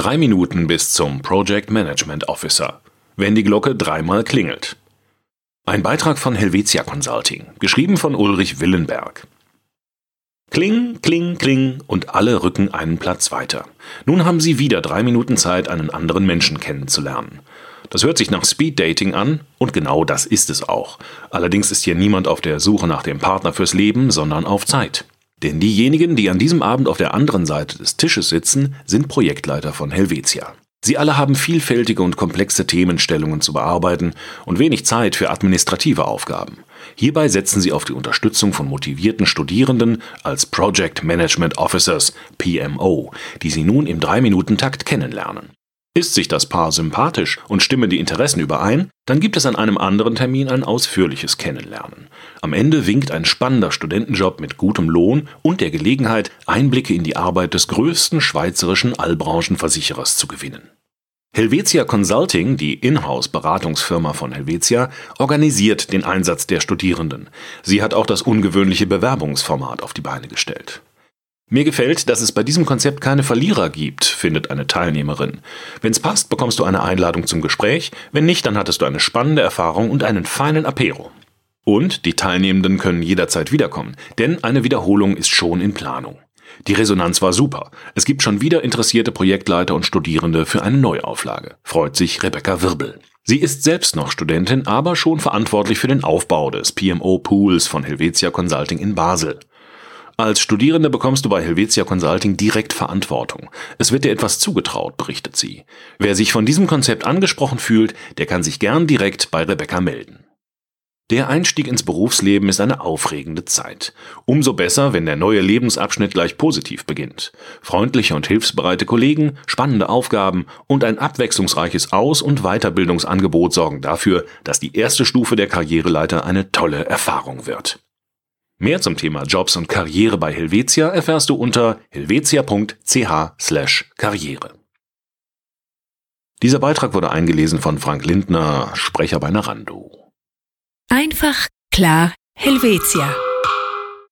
Drei Minuten bis zum Project Management Officer. Wenn die Glocke dreimal klingelt. Ein Beitrag von Helvetia Consulting, geschrieben von Ulrich Willenberg. Kling, kling, kling und alle rücken einen Platz weiter. Nun haben sie wieder drei Minuten Zeit, einen anderen Menschen kennenzulernen. Das hört sich nach Speed Dating an und genau das ist es auch. Allerdings ist hier niemand auf der Suche nach dem Partner fürs Leben, sondern auf Zeit. Denn diejenigen, die an diesem Abend auf der anderen Seite des Tisches sitzen, sind Projektleiter von Helvetia. Sie alle haben vielfältige und komplexe Themenstellungen zu bearbeiten und wenig Zeit für administrative Aufgaben. Hierbei setzen sie auf die Unterstützung von motivierten Studierenden als Project Management Officers PMO, die sie nun im 3-Minuten-Takt kennenlernen. Ist sich das Paar sympathisch und stimmen die Interessen überein, dann gibt es an einem anderen Termin ein ausführliches Kennenlernen. Am Ende winkt ein spannender Studentenjob mit gutem Lohn und der Gelegenheit, Einblicke in die Arbeit des größten schweizerischen Allbranchenversicherers zu gewinnen. Helvetia Consulting, die Inhouse-Beratungsfirma von Helvetia, organisiert den Einsatz der Studierenden. Sie hat auch das ungewöhnliche Bewerbungsformat auf die Beine gestellt. Mir gefällt, dass es bei diesem Konzept keine Verlierer gibt, findet eine Teilnehmerin. Wenn's passt, bekommst du eine Einladung zum Gespräch, wenn nicht, dann hattest du eine spannende Erfahrung und einen feinen Apero. Und die Teilnehmenden können jederzeit wiederkommen, denn eine Wiederholung ist schon in Planung. Die Resonanz war super. Es gibt schon wieder interessierte Projektleiter und Studierende für eine Neuauflage. Freut sich Rebecca Wirbel. Sie ist selbst noch Studentin, aber schon verantwortlich für den Aufbau des PMO Pools von Helvetia Consulting in Basel. Als Studierende bekommst du bei Helvetia Consulting direkt Verantwortung. Es wird dir etwas zugetraut, berichtet sie. Wer sich von diesem Konzept angesprochen fühlt, der kann sich gern direkt bei Rebecca melden. Der Einstieg ins Berufsleben ist eine aufregende Zeit. Umso besser, wenn der neue Lebensabschnitt gleich positiv beginnt. Freundliche und hilfsbereite Kollegen, spannende Aufgaben und ein abwechslungsreiches Aus- und Weiterbildungsangebot sorgen dafür, dass die erste Stufe der Karriereleiter eine tolle Erfahrung wird. Mehr zum Thema Jobs und Karriere bei Helvetia erfährst du unter helvetia.ch/karriere. Dieser Beitrag wurde eingelesen von Frank Lindner, Sprecher bei Narando. Einfach, klar, Helvetia.